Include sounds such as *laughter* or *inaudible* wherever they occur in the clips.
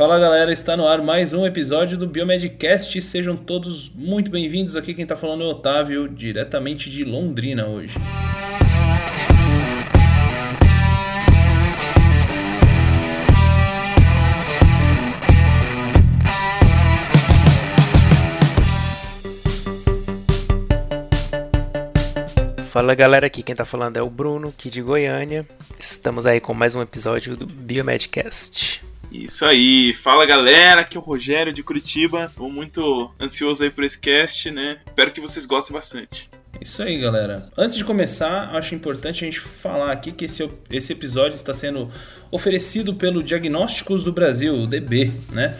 Fala galera, está no ar mais um episódio do Biomedcast. Sejam todos muito bem-vindos. Aqui quem está falando é o Otávio, diretamente de Londrina hoje. Fala galera, aqui quem tá falando é o Bruno, aqui de Goiânia. Estamos aí com mais um episódio do Biomedcast. Isso aí, fala galera, aqui é o Rogério de Curitiba. Estou muito ansioso aí por esse cast, né? Espero que vocês gostem bastante. Isso aí, galera. Antes de começar, acho importante a gente falar aqui que esse, esse episódio está sendo oferecido pelo Diagnósticos do Brasil, o DB, né?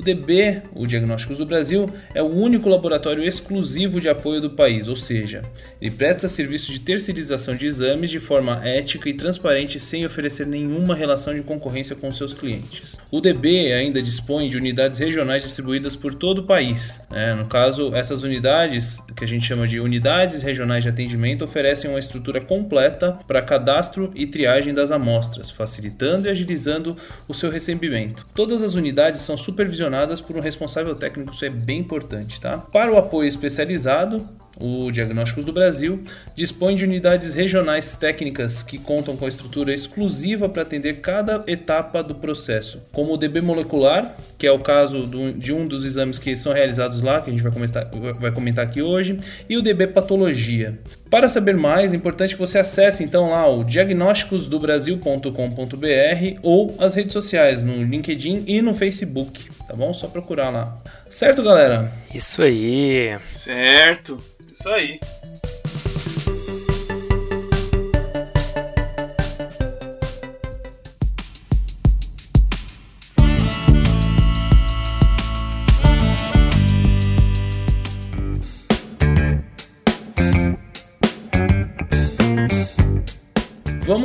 O DB, o Diagnósticos do Brasil, é o único laboratório exclusivo de apoio do país, ou seja, ele presta serviço de terceirização de exames de forma ética e transparente sem oferecer nenhuma relação de concorrência com seus clientes. O DB ainda dispõe de unidades regionais distribuídas por todo o país. Né? No caso, essas unidades, que a gente chama de unidades regionais de atendimento, oferecem uma estrutura completa para cadastro e triagem das amostras, facilitando e agilizando o seu recebimento. Todas as unidades são supervisionadas por um responsável técnico, isso é bem importante, tá? Para o apoio especializado, o Diagnósticos do Brasil dispõe de unidades regionais técnicas que contam com a estrutura exclusiva para atender cada etapa do processo, como o DB molecular, que é o caso do, de um dos exames que são realizados lá, que a gente vai comentar, vai comentar aqui hoje, e o DB patologia. Para saber mais, é importante que você acesse então lá o diagnósticosdobrasil.com.br ou as redes sociais no LinkedIn e no Facebook, tá bom? Só procurar lá. Certo, galera? Isso aí. Certo. Isso aí.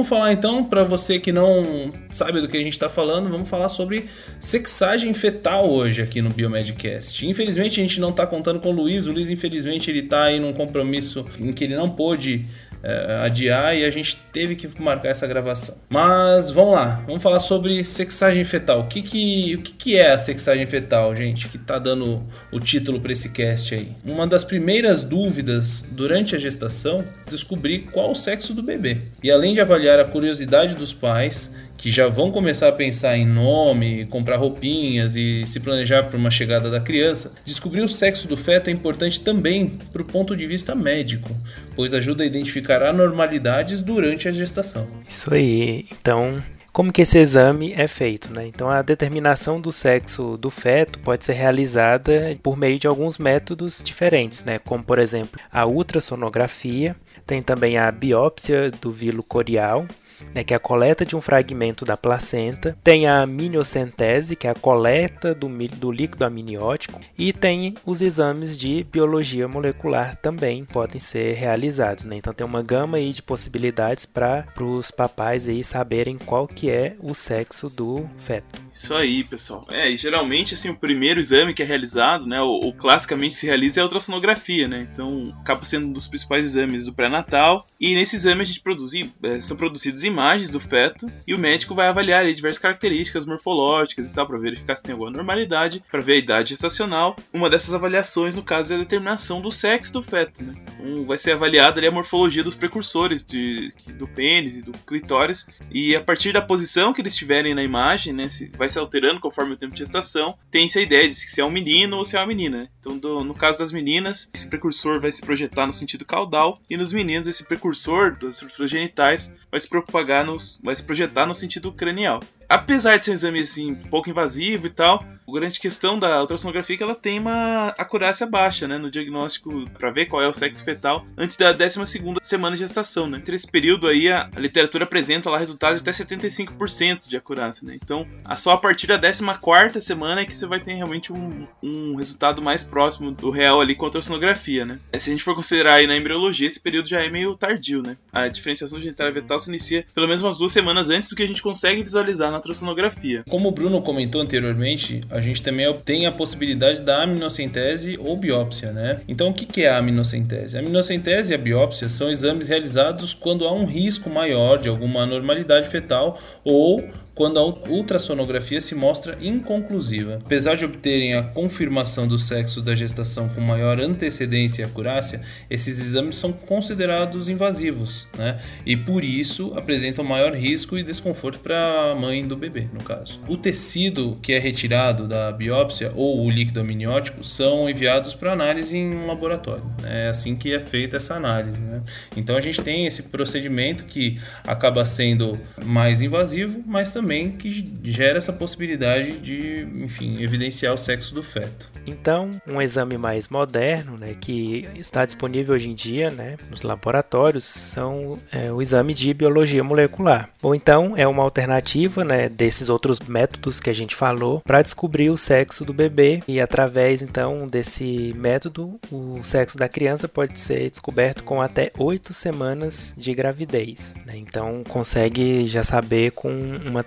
Vamos falar então, para você que não sabe do que a gente está falando, vamos falar sobre sexagem fetal hoje aqui no Biomedcast. Infelizmente a gente não está contando com o Luiz, o Luiz infelizmente ele está aí num compromisso em que ele não pôde é, adiar e a gente teve que marcar essa gravação. Mas vamos lá, vamos falar sobre sexagem fetal. O que, que, o que, que é a sexagem fetal, gente, que tá dando o título para esse cast aí? Uma das primeiras dúvidas durante a gestação, descobrir qual o sexo do bebê. E além de avaliar a curiosidade dos pais, que já vão começar a pensar em nome, comprar roupinhas e se planejar para uma chegada da criança, descobrir o sexo do feto é importante também para o ponto de vista médico, pois ajuda a identificar anormalidades durante a gestação. Isso aí. Então, como que esse exame é feito, né? Então a determinação do sexo do feto pode ser realizada por meio de alguns métodos diferentes, né? Como por exemplo a ultrassonografia, tem também a biópsia do vilo corial né, que é a coleta de um fragmento da placenta, tem a miniocentese, que é a coleta do, do líquido amniótico, e tem os exames de biologia molecular também podem ser realizados. Né? Então tem uma gama aí de possibilidades para os papais aí saberem qual que é o sexo do feto. Isso aí, pessoal. É, e geralmente assim o primeiro exame que é realizado, né, ou, classicamente se realiza é a ultrassonografia, né? Então acaba sendo um dos principais exames do pré-natal. E nesse exame a gente produz, é, são produzidas imagens do feto e o médico vai avaliar ali, diversas características morfológicas e tal para verificar se tem alguma normalidade, para ver a idade gestacional. Uma dessas avaliações, no caso, é a determinação do sexo do feto. Né? Então, vai ser avaliada ali a morfologia dos precursores de, do pênis e do clitóris e a partir da posição que eles estiverem na imagem, né, se vai se alterando conforme o tempo de gestação, tem-se a ideia de se é um menino ou se é uma menina. Né? Então, do, no caso das meninas, esse precursor vai se projetar no sentido caudal e nos meninos esse precursor das estruturas genitais vai se propagar nos, vai se projetar no sentido cranial apesar de ser um exame assim, pouco invasivo e tal, a grande questão da ultrassonografia é que ela tem uma acurácia baixa, né, no diagnóstico para ver qual é o sexo fetal antes da 12 semana de gestação, né. Entre esse período aí a, a literatura apresenta lá resultados de até 75% de acurácia, né. Então, só a partir da 14 semana é que você vai ter realmente um, um resultado mais próximo do real ali com a ultrassonografia, né. Se a gente for considerar aí na embriologia, esse período já é meio tardio, né. A diferenciação genital vetal se inicia pelo menos umas duas semanas antes do que a gente consegue visualizar na ultrassonografia. Como o Bruno comentou anteriormente, a gente também tem a possibilidade da aminocentese ou biópsia, né? Então, o que é a aminocentese? A aminocentese e a biópsia são exames realizados quando há um risco maior de alguma anormalidade fetal ou quando a ultrassonografia se mostra inconclusiva. Apesar de obterem a confirmação do sexo da gestação com maior antecedência e acurácia, esses exames são considerados invasivos, né? E por isso apresentam maior risco e desconforto para a mãe do bebê, no caso. O tecido que é retirado da biópsia ou o líquido amniótico são enviados para análise em um laboratório. É assim que é feita essa análise. Né? Então a gente tem esse procedimento que acaba sendo mais invasivo, mas também que gera essa possibilidade de, enfim, evidenciar o sexo do feto. Então, um exame mais moderno, né, que está disponível hoje em dia, né, nos laboratórios, são é, o exame de biologia molecular. Ou então é uma alternativa, né, desses outros métodos que a gente falou para descobrir o sexo do bebê e através então desse método o sexo da criança pode ser descoberto com até oito semanas de gravidez. Né? Então consegue já saber com uma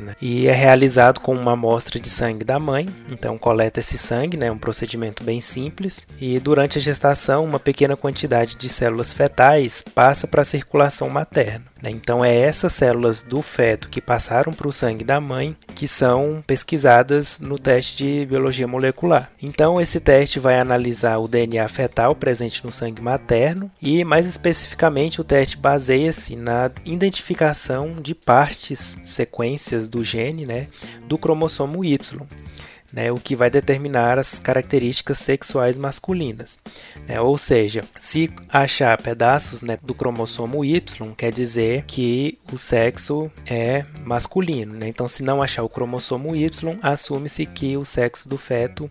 Né? E é realizado com uma amostra de sangue da mãe. Então coleta esse sangue, né? um procedimento bem simples. E durante a gestação, uma pequena quantidade de células fetais passa para a circulação materna. Né? Então é essas células do feto que passaram para o sangue da mãe que são pesquisadas no teste de biologia molecular. Então esse teste vai analisar o DNA fetal presente no sangue materno e mais especificamente o teste baseia-se na identificação de partes, sequências do gene, né, do cromossomo Y né, o que vai determinar as características sexuais masculinas. Né? Ou seja, se achar pedaços né, do cromossomo Y, quer dizer que o sexo é masculino. Né? Então, se não achar o cromossomo Y, assume-se que o sexo do feto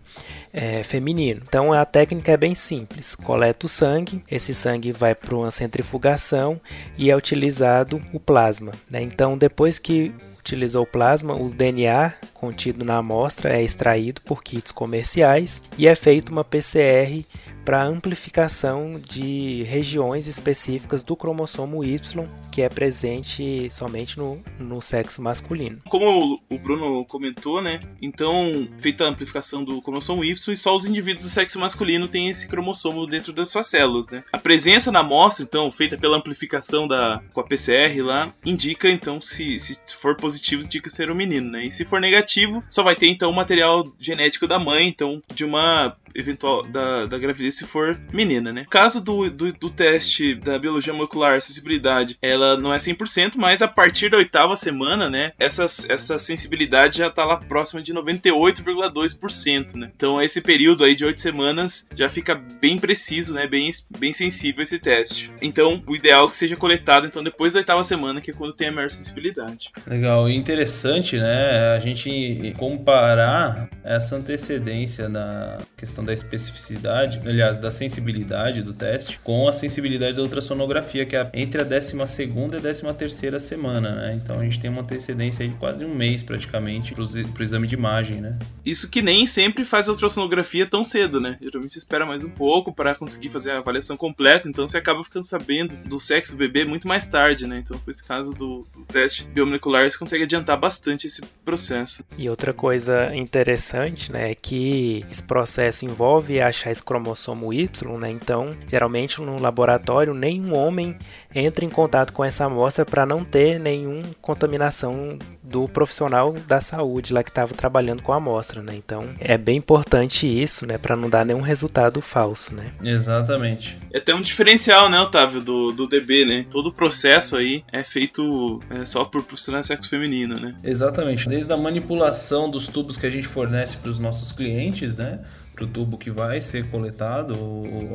é feminino. Então, a técnica é bem simples: coleta o sangue, esse sangue vai para uma centrifugação e é utilizado o plasma. Né? Então, depois que utilizou plasma, o DNA contido na amostra é extraído por kits comerciais e é feita uma PCR para amplificação de regiões específicas do cromossomo Y, que é presente somente no, no sexo masculino. Como o Bruno comentou, né? Então, feita a amplificação do cromossomo Y, só os indivíduos do sexo masculino têm esse cromossomo dentro das suas células, né? A presença na amostra, então, feita pela amplificação da, com a PCR lá, indica, então, se, se for positivo, indica ser um menino, né? E se for negativo, só vai ter, então, o material genético da mãe, então, de uma eventual da, da gravidez se for menina, né? Caso do, do, do, teste da biologia molecular, sensibilidade, ela não é 100%, mas a partir da oitava semana, né, essa, essa sensibilidade já tá lá próxima de 98,2%, né? Então esse período aí de oito semanas já fica bem preciso, né, bem, bem sensível esse teste. Então o ideal é que seja coletado então depois da oitava semana, que é quando tem a maior sensibilidade. Legal, e interessante, né, a gente comparar essa antecedência na questão da especificidade, aliás, da sensibilidade do teste, com a sensibilidade da ultrassonografia, que é entre a 12 e a 13 terceira semana, né? Então a gente tem uma antecedência de quase um mês praticamente para o exame de imagem, né? Isso que nem sempre faz a ultrassonografia tão cedo, né? Geralmente se espera mais um pouco para conseguir fazer a avaliação completa, então você acaba ficando sabendo do sexo do bebê muito mais tarde, né? Então, com esse caso do, do teste biomolecular, você consegue adiantar bastante esse processo. E outra coisa interessante, né, é que esse processo envolve achar esse cromossomo Y, né? Então, geralmente no laboratório, nenhum homem entra em contato com essa amostra para não ter nenhuma contaminação do profissional da saúde lá que estava trabalhando com a amostra, né? Então, é bem importante isso, né, para não dar nenhum resultado falso, né? Exatamente. É até um diferencial, né, Otávio, do, do DB, né? Todo o processo aí é feito é, só por profissionais sexo feminino, né? Exatamente. Desde a manipulação dos tubos que a gente fornece para os nossos clientes, né? Para o tubo que vai ser coletado,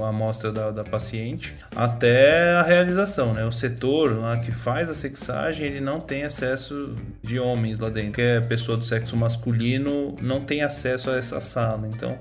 a amostra da, da, paciente, até a realização. Né? O setor lá que faz a sexagem, ele não tem acesso de homens lá dentro. Qualquer pessoa do sexo masculino não tem acesso a essa sala. Então,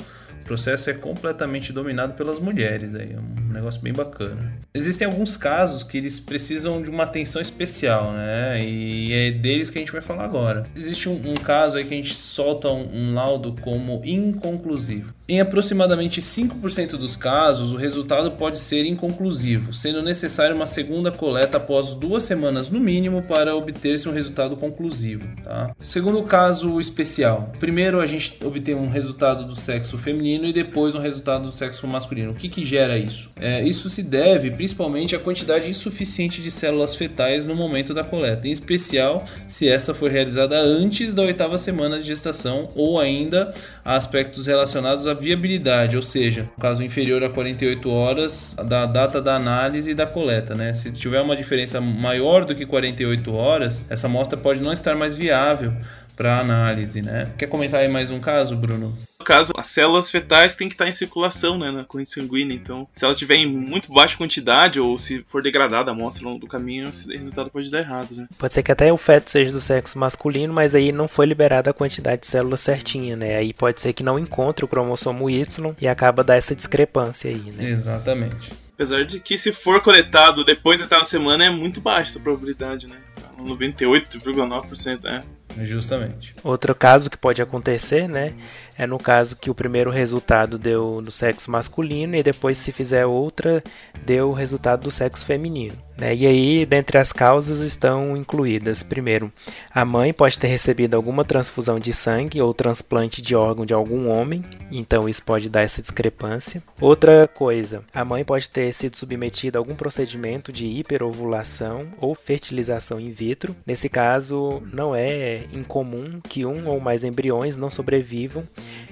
processo é completamente dominado pelas mulheres aí, é um negócio bem bacana. Existem alguns casos que eles precisam de uma atenção especial, né? E é deles que a gente vai falar agora. Existe um, um caso aí que a gente solta um, um laudo como inconclusivo. Em aproximadamente 5% dos casos, o resultado pode ser inconclusivo, sendo necessária uma segunda coleta após duas semanas no mínimo para obter-se um resultado conclusivo. Tá? Segundo caso especial, primeiro a gente obtém um resultado do sexo feminino e depois um resultado do sexo masculino. O que, que gera isso? É isso se deve principalmente à quantidade insuficiente de células fetais no momento da coleta, em especial se esta foi realizada antes da oitava semana de gestação ou ainda a aspectos relacionados à viabilidade, ou seja, caso inferior a 48 horas da data da análise e da coleta. Né? Se tiver uma diferença maior do que 48 horas, essa amostra pode não estar mais viável para análise, né? Quer comentar aí mais um caso, Bruno? No caso, as células fetais têm que estar em circulação, né, na corrente sanguínea. Então, se ela tiver em muito baixa quantidade ou se for degradada a amostra ao longo do caminho, o resultado pode dar errado, né? Pode ser que até o feto seja do sexo masculino, mas aí não foi liberada a quantidade de células certinha, né? Aí pode ser que não encontre o cromossomo Y e acaba dar essa discrepância aí, né? Exatamente. Apesar de que se for coletado depois da semana é muito baixa essa probabilidade, né? 98,9%, é. Justamente. Outro caso que pode acontecer, né, é no caso que o primeiro resultado deu no sexo masculino e depois, se fizer outra, deu o resultado do sexo feminino. Né? E aí, dentre as causas estão incluídas: primeiro, a mãe pode ter recebido alguma transfusão de sangue ou transplante de órgão de algum homem, então isso pode dar essa discrepância. Outra coisa, a mãe pode ter sido submetida a algum procedimento de hiperovulação ou fertilização in vitro. Nesse caso, não é incomum que um ou mais embriões não sobrevivam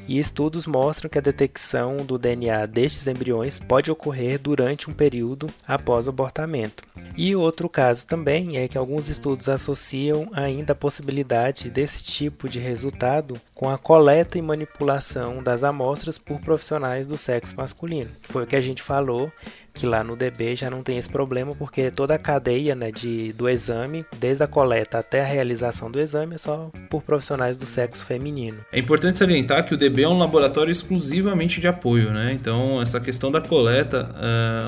e estudos mostram que a detecção do DNA destes embriões pode ocorrer durante um período após o abortamento. E outro caso também é que alguns estudos associam ainda a possibilidade desse tipo de resultado com a coleta e manipulação das amostras por profissionais do sexo masculino, que foi o que a gente falou que lá no DB já não tem esse problema, porque toda a cadeia né, de, do exame, desde a coleta até a realização do exame, é só por profissionais do sexo feminino. É importante salientar que o DB é um laboratório exclusivamente de apoio, né? Então, essa questão da coleta,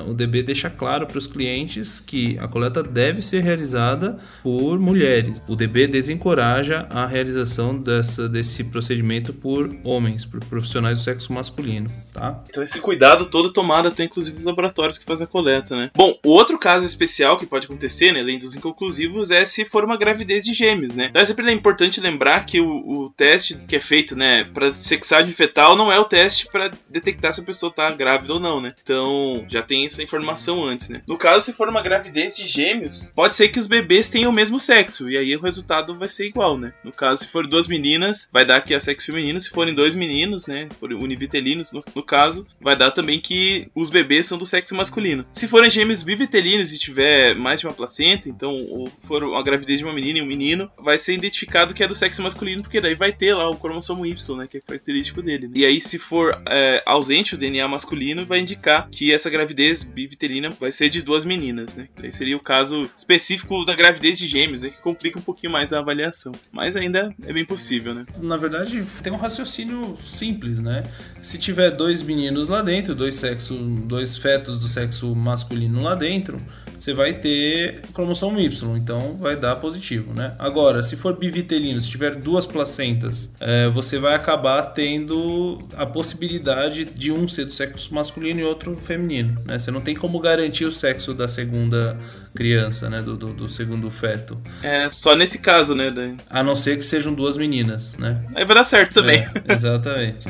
uh, o DB deixa claro para os clientes que a coleta deve ser realizada por mulheres. O DB desencoraja a realização dessa, desse procedimento por homens, por profissionais do sexo masculino, tá? Então, esse cuidado todo tomado até inclusive nos laboratórios que faz a coleta, né? Bom, o outro caso especial que pode acontecer, né, além dos inconclusivos, é se for uma gravidez de gêmeos, né? Então é sempre importante lembrar que o, o teste que é feito, né, para sexagem fetal não é o teste para detectar se a pessoa tá grávida ou não, né? Então já tem essa informação antes, né? No caso, se for uma gravidez de gêmeos, pode ser que os bebês tenham o mesmo sexo, e aí o resultado vai ser igual, né? No caso, se for duas meninas, vai dar que é sexo feminino, se forem dois meninos, né, univitelinos, no, no caso, vai dar também que os bebês são do sexo masculino. Se forem gêmeos bivitelinos e tiver mais de uma placenta, então ou for uma gravidez de uma menina e um menino, vai ser identificado que é do sexo masculino, porque daí vai ter lá o cromossomo Y, né, que é característico dele. Né? E aí, se for é, ausente o DNA masculino, vai indicar que essa gravidez bivitelina vai ser de duas meninas, né? Aí seria o caso específico da gravidez de gêmeos, né, que complica um pouquinho mais a avaliação. Mas ainda é bem possível, né? Na verdade, tem um raciocínio simples, né? Se tiver dois meninos lá dentro, dois sexos, dois fetos do sexo masculino lá dentro, você vai ter cromossomo Y, então vai dar positivo, né? Agora, se for bivitelino, se tiver duas placentas, é, você vai acabar tendo a possibilidade de um ser do sexo masculino e outro feminino, né? Você não tem como garantir o sexo da segunda criança, né? Do, do, do segundo feto. É, só nesse caso, né? Daí. A não ser que sejam duas meninas, né? Aí vai dar certo também. É, exatamente.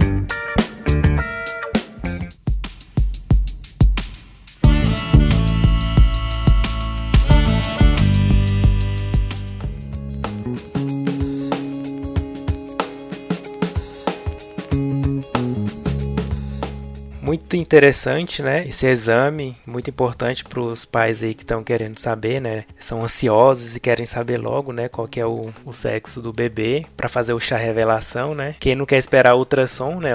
*laughs* muito interessante, né? Esse exame, muito importante para os pais aí que estão querendo saber, né? São ansiosos e querem saber logo, né? Qual que é o, o sexo do bebê para fazer o chá revelação, né? Quem não quer esperar ultrassom, né?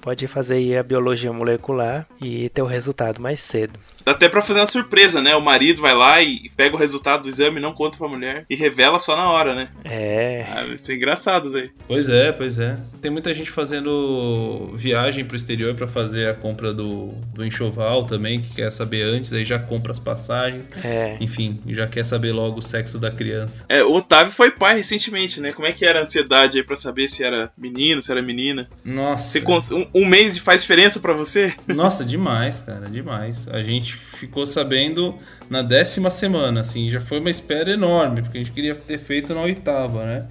Pode fazer a biologia molecular e ter o resultado mais cedo. Dá até pra fazer uma surpresa, né? O marido vai lá e pega o resultado do exame, não conta pra mulher e revela só na hora, né? É. Ah, vai ser engraçado, velho. Pois é, pois é. Tem muita gente fazendo viagem pro exterior para fazer a compra do, do enxoval também, que quer saber antes, aí já compra as passagens. É. Enfim, já quer saber logo o sexo da criança. É, o Otávio foi pai recentemente, né? Como é que era a ansiedade aí pra saber se era menino, se era menina? Nossa. Você cons... um, um mês faz diferença para você? Nossa, demais, cara, demais. A gente ficou sabendo na décima semana, assim, já foi uma espera enorme, porque a gente queria ter feito na oitava, né?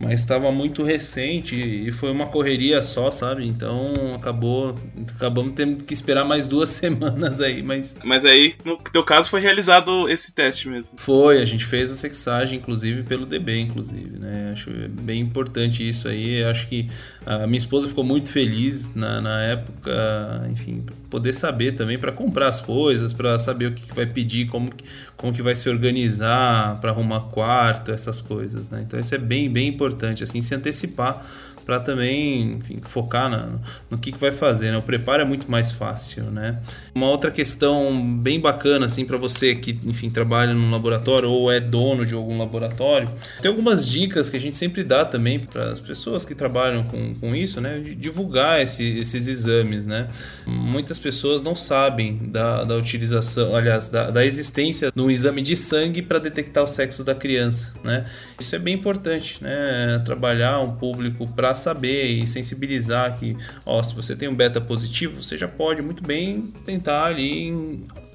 mas estava muito recente e foi uma correria só, sabe? Então acabou, acabamos tendo que esperar mais duas *laughs* semanas aí, mas... Mas aí, no teu caso, foi realizado esse teste mesmo? Foi, a gente fez a sexagem, inclusive, pelo DB, inclusive, né? Acho bem importante isso aí, acho que a minha esposa ficou muito feliz na, na época, enfim, poder saber também para comprar as coisas, para saber o que, que vai pedir, como, como que vai se organizar para arrumar quarto, essas coisas, né? Então isso é bem, bem importante, assim, se antecipar para também enfim, focar na, no que, que vai fazer. Né? O preparo é muito mais fácil. Né? Uma outra questão bem bacana assim para você que enfim, trabalha num laboratório ou é dono de algum laboratório, tem algumas dicas que a gente sempre dá também para as pessoas que trabalham com, com isso, né? de divulgar esse, esses exames. Né? Muitas pessoas não sabem da, da utilização, aliás, da, da existência de um exame de sangue para detectar o sexo da criança. Né? Isso é bem importante, né? trabalhar um público para saber e sensibilizar que, ó, se você tem um beta positivo, você já pode muito bem tentar ali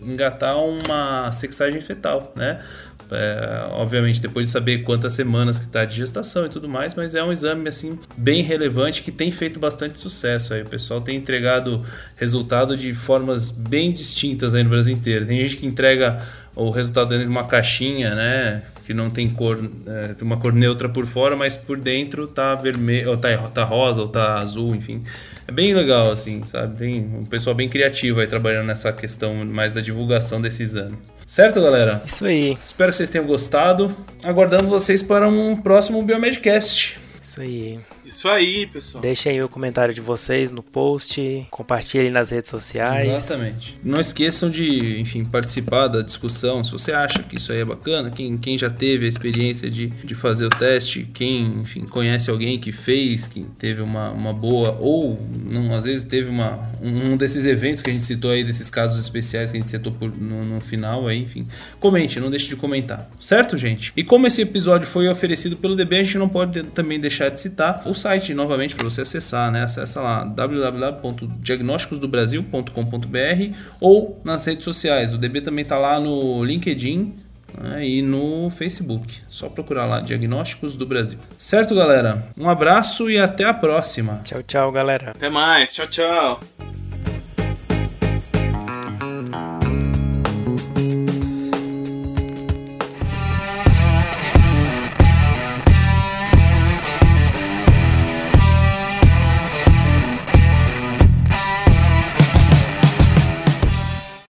engatar uma sexagem fetal, né? É, obviamente depois de saber quantas semanas que está de gestação e tudo mais, mas é um exame assim bem relevante que tem feito bastante sucesso aí. O pessoal tem entregado resultado de formas bem distintas aí no Brasil inteiro. Tem gente que entrega o resultado dentro de uma caixinha, né? Que não tem cor, é, tem uma cor neutra por fora, mas por dentro tá vermelho, ou tá, tá rosa, ou tá azul, enfim. É bem legal, assim, sabe? Tem um pessoal bem criativo aí trabalhando nessa questão mais da divulgação desse exame. Certo, galera? Isso aí. Espero que vocês tenham gostado. Aguardando vocês para um próximo Biomedcast. Isso aí. Isso aí, pessoal. Deixem aí o comentário de vocês no post, compartilhem nas redes sociais. Exatamente. Não esqueçam de, enfim, participar da discussão. Se você acha que isso aí é bacana, quem, quem já teve a experiência de, de fazer o teste, quem, enfim, conhece alguém que fez, que teve uma, uma boa, ou não, às vezes teve uma, um desses eventos que a gente citou aí, desses casos especiais que a gente citou por, no, no final aí, enfim. Comente, não deixe de comentar. Certo, gente? E como esse episódio foi oferecido pelo DB, a gente não pode também deixar de citar o site novamente para você acessar, né? Acessa lá www.diagnosticosdobrasil.com.br ou nas redes sociais. O DB também está lá no LinkedIn né? e no Facebook. Só procurar lá Diagnósticos do Brasil. Certo, galera? Um abraço e até a próxima. Tchau, tchau, galera. Até mais. Tchau, tchau.